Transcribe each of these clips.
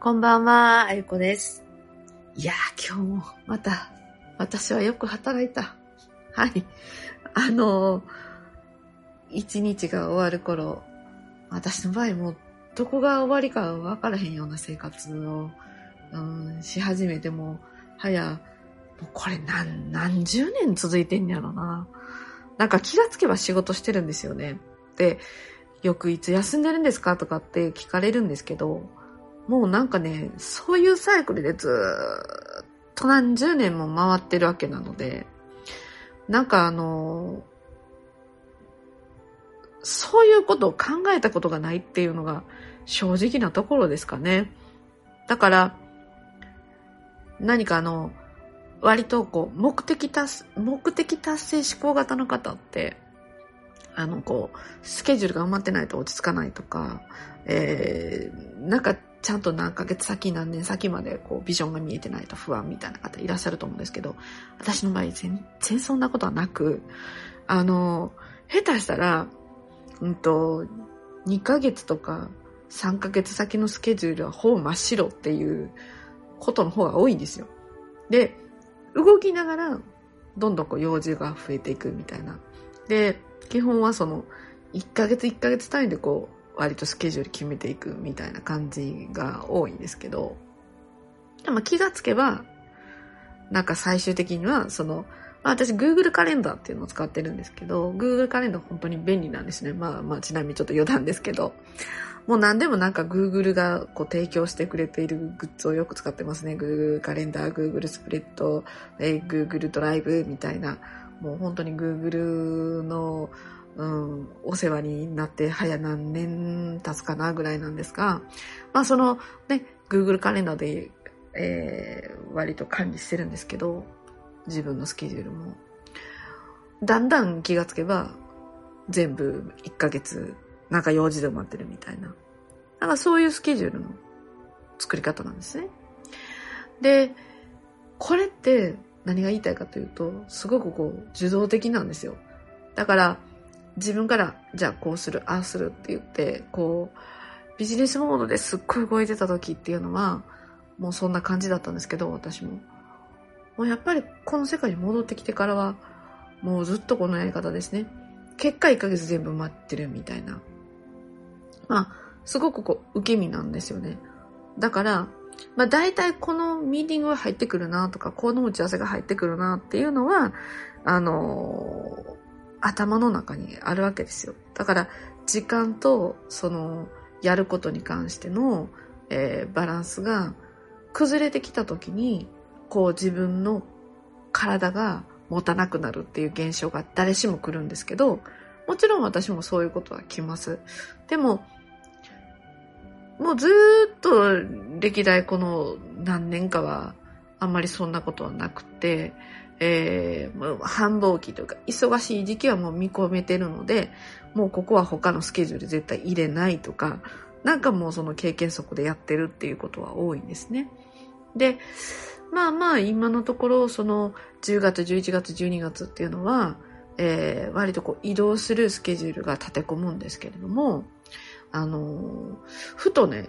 こんばんは、あゆこです。いやー、今日もまた、私はよく働いた。はい。あのー、一日が終わる頃、私の場合もうどこが終わりか分からへんような生活を、うん、し始めても、早、もうこれ何、何十年続いてんやろな。なんか気がつけば仕事してるんですよね。で、よくいつ休んでるんですか？とかって聞かれるんですけど、もうなんかね、そういうサイクルでずっと何十年も回ってるわけなので、なんかあの、そういうことを考えたことがないっていうのが正直なところですかね。だから、何かあの、割とこう、目的達、目的達成思考型の方って、あの、こう、スケジュールが埋まってないと落ち着かないとか、えー、なんかちゃんと何ヶ月先何年先までこうビジョンが見えてないと不安みたいな方いらっしゃると思うんですけど、私の場合全然そんなことはなく、あの、下手したら、うんと、2ヶ月とか3ヶ月先のスケジュールはほぼ真っ白っていうことの方が多いんですよ。で、動きながらどんどんこう用事が増えていくみたいな。で、基本はその1ヶ月1ヶ月単位でこう割とスケジュール決めていくみたいな感じが多いんですけど、でも気がつけば、なんか最終的にはその、まあ、私 Google カレンダーっていうのを使ってるんですけど、Google カレンダー本当に便利なんですね。まあまあちなみにちょっと余談ですけど、もう何でもなんか Google がこう提供してくれているグッズをよく使ってますね。Google カレンダー、Google スプレッド、えー Google ドライブみたいな、もう本当に Google の、うん、お世話になって早何年経つかなぐらいなんですが、まあそのね、Google カレンダーで、えー割と管理してるんですけど、自分のスケジュールも。だんだん気がつけば、全部1ヶ月、なんか用事で埋まってるみたいな。なんかそういうスケジュールの作り方なんですね。で、これって何が言いたいかというと、すごくこう、受動的なんですよ。だから、自分から、じゃあこうする、ああするって言って、こう、ビジネスモードですっごい動いてた時っていうのは、もうそんな感じだったんですけど、私も。もうやっぱりこの世界に戻ってきてからは、もうずっとこのやり方ですね。結果1ヶ月全部待ってるみたいな。まあ、すごくこう、受け身なんですよね。だから、まあ大体このミーティングが入ってくるなとか、この打ち合わせが入ってくるなっていうのは、あのー頭の中にあるわけですよ。だから、時間と、その、やることに関しての、えーバランスが崩れてきた時に、こう自分の体が持たなくなるっていう現象が誰しも来るんですけど、もちろん私もそういうことは来ます。でも、もうずっと歴代この何年かはあんまりそんなことはなくて、えー、繁忙期というか忙しい時期はもう見込めてるので、もうここは他のスケジュール絶対入れないとか、なんかもうその経験則でやってるっていうことは多いんですね。で、まあまあ今のところその10月、11月、12月っていうのは、えー割とこう移動するスケジュールが立て込むんですけれども、あのふとね、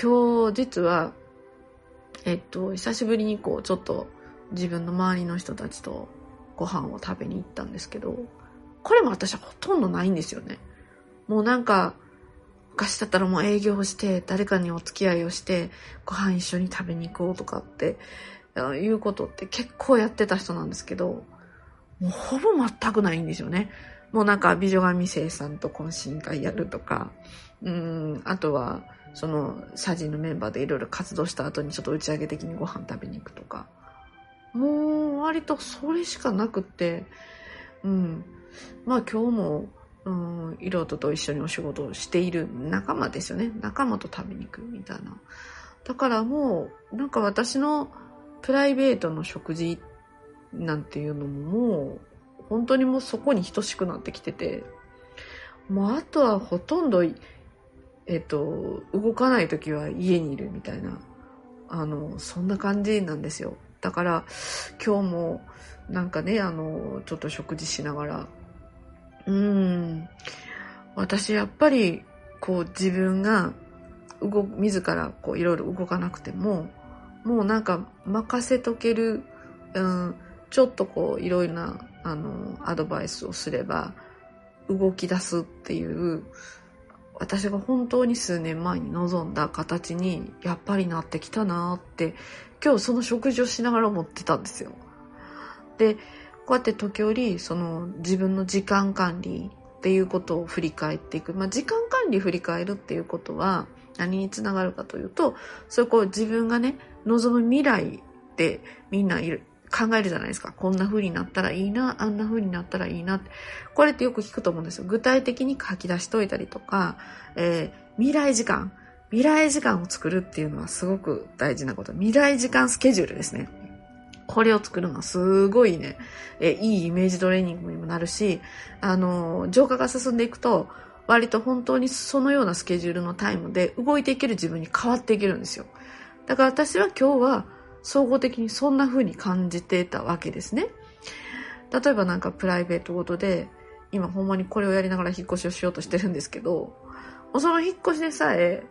今日実は、えっと、久しぶりにこうちょっと自分の周りの人たちとご飯を食べに行ったんですけど、これも私はほとんどないんですよね。もうなんか、昔だったらもう営業して、誰かにお付き合いをして、ご飯一緒に食べに行こうとかって、いうことって結構やってた人なんですけど、もうほぼ全くないんですよね。もうなんか美女神生さんと懇親会やるとか、うん、あとは、その、社人のメンバーでいろいろ活動した後にちょっと打ち上げ的にご飯食べに行くとか、もう割とそれしかなくって、うん。まあ今日も、うん、いろいろと一緒にお仕事をしている仲間ですよね。仲間と食べに行くみたいな。だからもう、なんか私のプライベートの食事なんていうのももう、本当にもうそこに等しくなってきてて、もうあとはほとんど、えっと、動かない時は家にいるみたいな、あの、そんな感じなんですよ。だから、今日も、なんかね、あの、ちょっと食事しながら、うーん、私やっぱり、こう自分が動、自らこういろいろ動かなくても、もうなんか任せとける、うん、ちょっとこういろいろな、あの、アドバイスをすれば、動き出すっていう、私が本当に数年前に望んだ形にやっぱりなってきたなって今日その食事をしながら思ってたんですよ。で、こうやって時折その自分の時間管理っていうことを振り返っていく。まあ、時間管理振り返るっていうことは何につながるかというと、そこう自分がね、望む未来ってみんないる、考えるじゃないですか。こんな風になったらいいな、あんな風になったらいいなって。これってよく聞くと思うんですよ。具体的に書き出しといたりとか、えー、未来時間。未来時間を作るっていうのはすごく大事なこと。未来時間スケジュールですね。これを作るのはすごいね、えいいイメージトレーニングにもなるし、あの、浄化が進んでいくと、割と本当にそのようなスケジュールのタイムで動いていける自分に変わっていけるんですよ。だから私は今日は総合的にそんな風に感じてたわけですね。例えばなんかプライベートごとで、今ほんまにこれをやりながら引っ越しをしようとしてるんですけど、その引っ越しでさえ、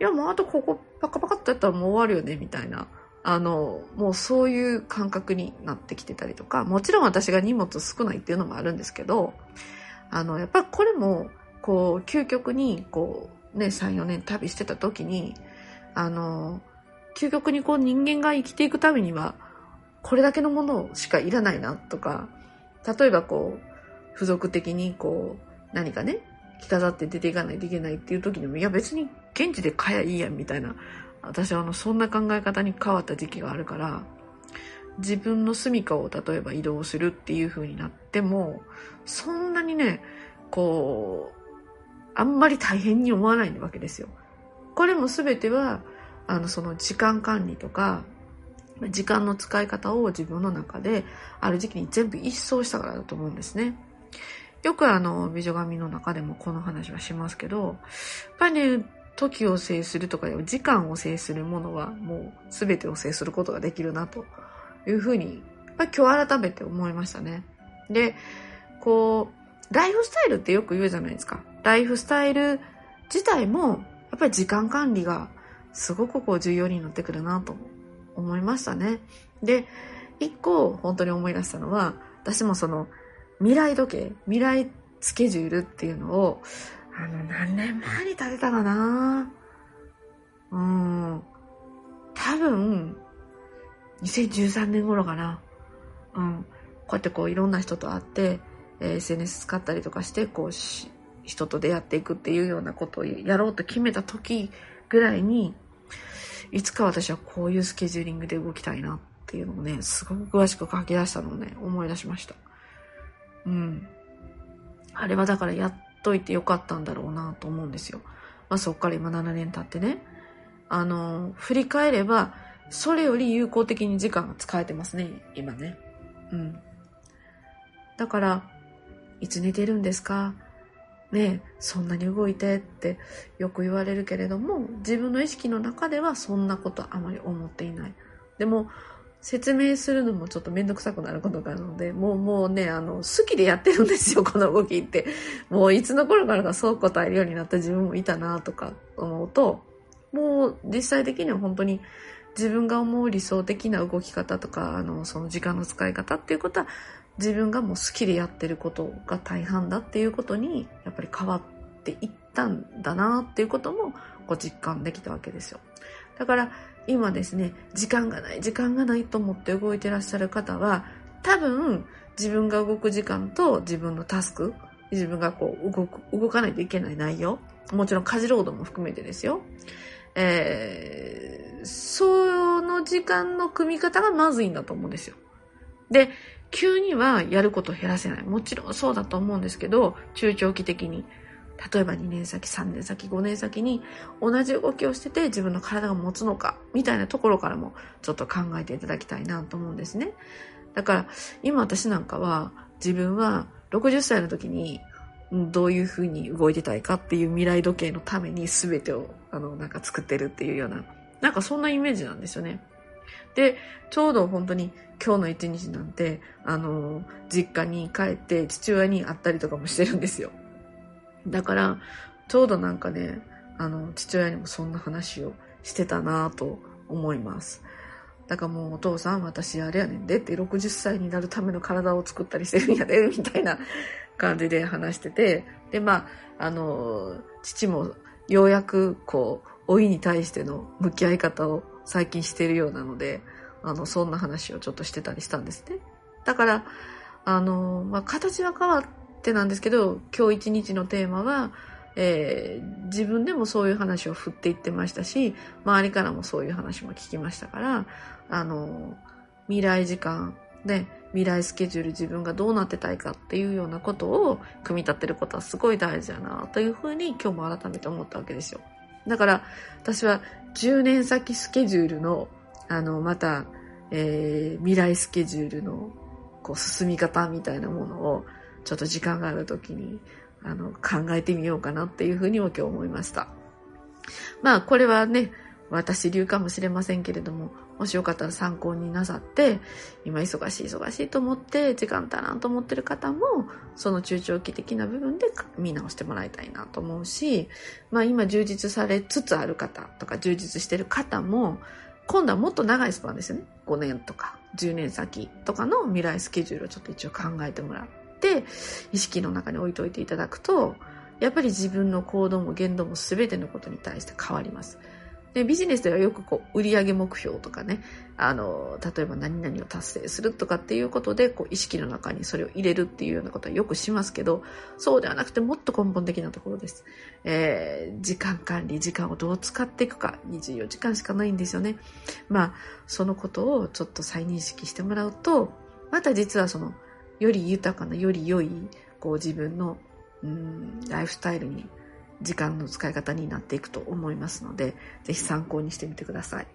いやもうあとここパカパカっとやったらもう終わるよね、みたいな。あの、もうそういう感覚になってきてたりとか、もちろん私が荷物少ないっていうのもあるんですけど、あの、やっぱりこれも、こう、究極に、こう、ね、3、4年旅してた時に、あの、究極にこう人間が生きていくためには、これだけのものしかいらないなとか、例えばこう、付属的にこう、何かね、着飾って出ていかないといけないっていう時にも、いや別に現地で買えばいいやんみたいな私はあのそんな考え方に変わった時期があるから自分の住処を例えば移動するっていう風になってもそんなにねこうあんまり大変に思わないわけですよ。これも全てはあのその時間管理とか時間の使い方を自分の中である時期に全部一掃したからだと思うんですね。よくあの美女神の中でもこの話はしますけどやっぱりね時を制するとか時間を制するものはもう全てを制することができるなというふうに、まあ、今日改めて思いましたね。で、こう、ライフスタイルってよく言うじゃないですか。ライフスタイル自体もやっぱり時間管理がすごくこう重要になってくるなと思いましたね。で、一個本当に思い出したのは、私もその未来時計、未来スケジュールっていうのをあの、何年前に建てたかなうん。多分、2013年頃かな。うん。こうやってこういろんな人と会って、えー、SNS 使ったりとかして、こうし、人と出会っていくっていうようなことをやろうと決めた時ぐらいに、いつか私はこういうスケジューリングで動きたいなっていうのをね、すごく詳しく書き出したのをね、思い出しました。うん。あれはだからやっといてよかったんだろうなと思うんですよ。まあそっから今7年経ってね。あの、振り返れば、それより有効的に時間が使えてますね、今ね。うん。だから、いつ寝てるんですか？ねそんなに動いてってよく言われるけれども、自分の意識の中ではそんなことあまり思っていない。でも、説明するのもちょっとめんどくさくなることがあるので、もうもうね、あの、好きでやってるんですよ、この動きって。もういつの頃からかそう答えるようになった自分もいたなとか思うと、もう実際的には本当に自分が思う理想的な動き方とか、あの、その時間の使い方っていうことは、自分がもう好きでやってることが大半だっていうことに、やっぱり変わっていったんだなっていうことも、こう実感できたわけですよ。だから、今ですね、時間がない、時間がないと思って動いてらっしゃる方は、多分自分が動く時間と自分のタスク、自分がこう動く、動かないといけない内容、もちろん家事労働も含めてですよ。えー、その時間の組み方がまずいんだと思うんですよ。で、急にはやることを減らせない。もちろんそうだと思うんですけど、中長期的に。例えば2年先、3年先、5年先に同じ動きをしてて自分の体が持つのか、みたいなところからもちょっと考えていただきたいなと思うんですね。だから今私なんかは自分は60歳の時にどういうふうに動いてたいかっていう未来時計のために全てをあのなんか作ってるっていうような、なんかそんなイメージなんですよね。で、ちょうど本当に今日の一日なんて、あの、実家に帰って父親に会ったりとかもしてるんですよ。だから、ちょうどなんかね、あの、父親にもそんな話をしてたなと思います。だからもうお父さん私あれやねんでって60歳になるための体を作ったりしてるんやでみたいな感じで話しててでまああの父もようやくこう老いに対しての向き合い方を最近してるようなのであのそんな話をちょっとしてたりしたんですねだからあの、まあ、形は変わってなんですけど今日一日のテーマはえー、自分でもそういう話を振っていってましたし、周りからもそういう話も聞きましたから、あの、未来時間で、未来スケジュール自分がどうなってたいかっていうようなことを組み立てることはすごい大事だなというふうに今日も改めて思ったわけですよ。だから私は10年先スケジュールの、あの、また、えー、未来スケジュールのこう進み方みたいなものをちょっと時間がある時にあの、考えてみようかなっていうふうにも今日思いました。まあ、これはね、私流かもしれませんけれども、もしよかったら参考になさって、今忙しい忙しいと思って時間足らんと思ってる方も、その中長期的な部分で見直してもらいたいなと思うし、まあ今充実されつつある方とか充実してる方も、今度はもっと長いスパンですよね。5年とか10年先とかの未来スケジュールをちょっと一応考えてもらう。て意識の中に置いといていただくとやっぱり自分の行動も言動も全てのことに対して変わります。でビジネスではよくこう売上目標とかねあの例えば何々を達成するとかっていうことでこう意識の中にそれを入れるっていうようなことはよくしますけどそうではなくてもっと根本的なところです、えー、時間管理時間をどう使っていくか24時間しかないんですよね。まあそのことをちょっと再認識してもらうとまた実はそのより豊かな、より良い、こう自分の、うん、ライフスタイルに、時間の使い方になっていくと思いますので、ぜひ参考にしてみてください。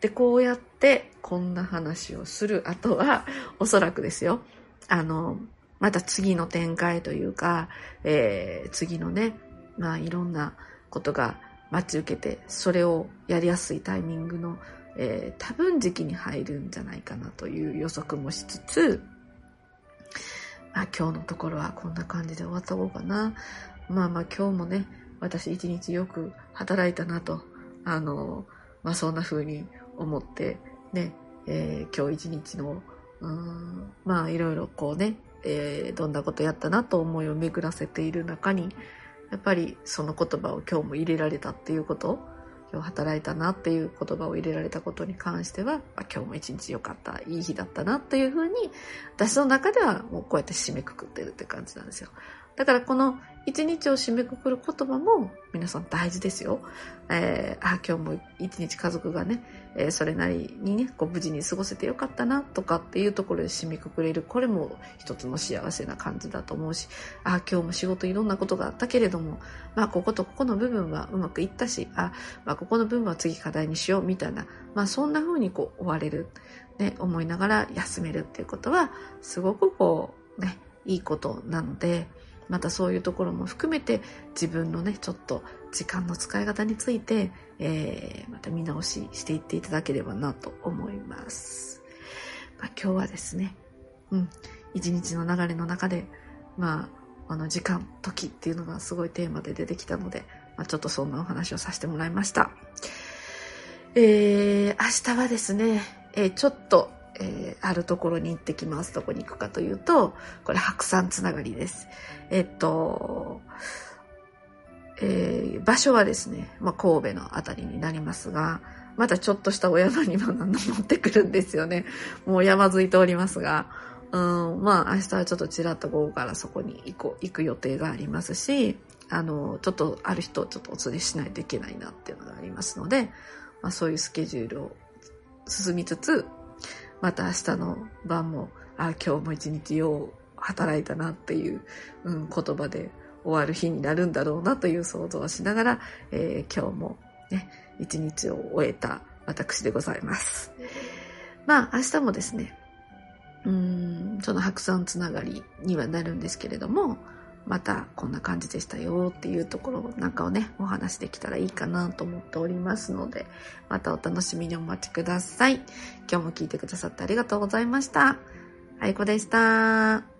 で、こうやってこんな話をする後は、おそらくですよ、あの、また次の展開というか、えー、次のね、まあいろんなことが待ち受けて、それをやりやすいタイミングの、えー、多分時期に入るんじゃないかなという予測もしつつ、まあ今日のところはこんな感じで終わった方がな。まあまあ今日もね、私一日よく働いたなと、あの、まあそんな風に思って、ね、えー、今日一日の、うん、まあいろいろこうね、えー、どんなことやったなと思いを巡らせている中に、やっぱりその言葉を今日も入れられたっていうこと今日働いたなっていう言葉を入れられたことに関しては、まあ、今日も一日良かった、いい日だったなっていうふうに、私の中ではもうこうやって締めくくってるって感じなんですよ。だからこの一日を締めくくる言葉も皆さん大事ですよ。えー、あ、今日も一日家族がね、えー、それなりにね、こう無事に過ごせてよかったなとかっていうところで締めくくれる。これも一つの幸せな感じだと思うし、あ、今日も仕事いろんなことがあったけれども、まあこことここの部分はうまくいったし、あ、まあここの部分は次課題にしようみたいな、まあそんな風にこう終われる。ね、思いながら休めるっていうことは、すごくこう、ね、いいことなので、またそういうところも含めて自分のね、ちょっと時間の使い方について、えー、また見直ししていっていただければなと思います。まあ、今日はですね、うん、一日の流れの中で、まあ、あの時間、時っていうのがすごいテーマで出てきたので、まあ、ちょっとそんなお話をさせてもらいました。えー、明日はですね、えー、ちょっとえー、あるところに行ってきます。どこに行くかというと、これ白山つながりです。えっと、えー、場所はですね、まあ、神戸のあたりになりますが、またちょっとしたお山にも乗ってくるんですよね。もう山沿いておりますが、うん、まあ明日はちょっとちらっと午後からそこに行こう、行く予定がありますし、あの、ちょっとある人をちょっとお連れしないといけないなっていうのがありますので、まあそういうスケジュールを進みつつ、また明日の晩も、あ、今日も一日よう働いたなっていう、うん、言葉で終わる日になるんだろうなという想像をしながら、えー、今日もね、一日を終えた私でございます。まあ、明日もですね、うん、その白山つながりにはなるんですけれども、またこんな感じでしたよっていうところなんかをね、お話できたらいいかなと思っておりますので、またお楽しみにお待ちください。今日も聞いてくださってありがとうございました。あいこでした。